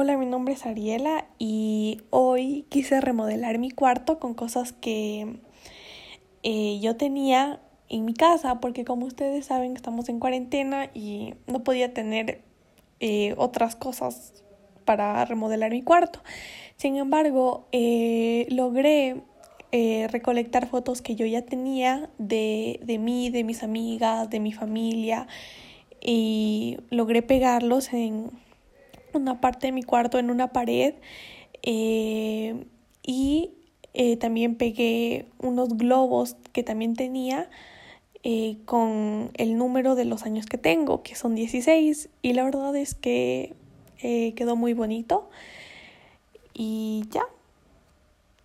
Hola, mi nombre es Ariela y hoy quise remodelar mi cuarto con cosas que eh, yo tenía en mi casa porque como ustedes saben estamos en cuarentena y no podía tener eh, otras cosas para remodelar mi cuarto. Sin embargo, eh, logré recolectar fotos que yo ya tenía de, de mí, de mis amigas, de mi familia y logré pegarlos en una parte de mi cuarto en una pared eh, y eh, también pegué unos globos que también tenía eh, con el número de los años que tengo, que son 16 y la verdad es que quedó muy bonito y ya.